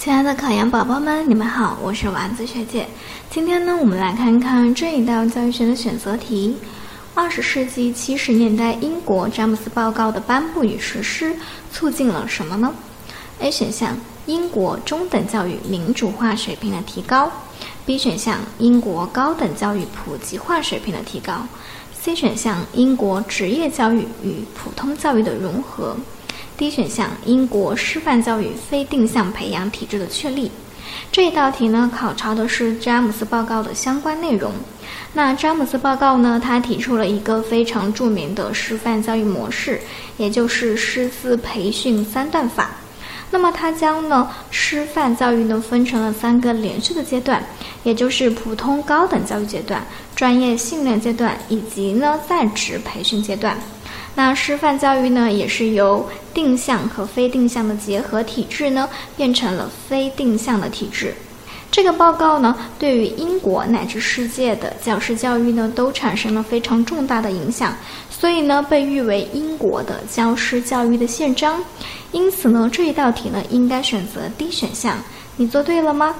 亲爱的考研宝宝们，你们好，我是丸子学姐。今天呢，我们来看看这一道教育学的选择题：二十世纪七十年代英国詹姆斯报告的颁布与实施，促进了什么呢？A 选项：英国中等教育民主化水平的提高；B 选项：英国高等教育普及化水平的提高；C 选项：英国职业教育与普通教育的融合。D 选项：英国师范教育非定向培养体制的确立。这一道题呢，考察的是詹姆斯报告的相关内容。那詹姆斯报告呢，他提出了一个非常著名的师范教育模式，也就是师资培训三段法。那么，它将呢师范教育呢分成了三个连续的阶段，也就是普通高等教育阶段、专业训练阶段以及呢在职培训阶段。那师范教育呢，也是由定向和非定向的结合体制呢，变成了非定向的体制。这个报告呢，对于英国乃至世界的教师教育呢，都产生了非常重大的影响，所以呢，被誉为英国的教师教育的宪章。因此呢，这一道题呢，应该选择 D 选项。你做对了吗？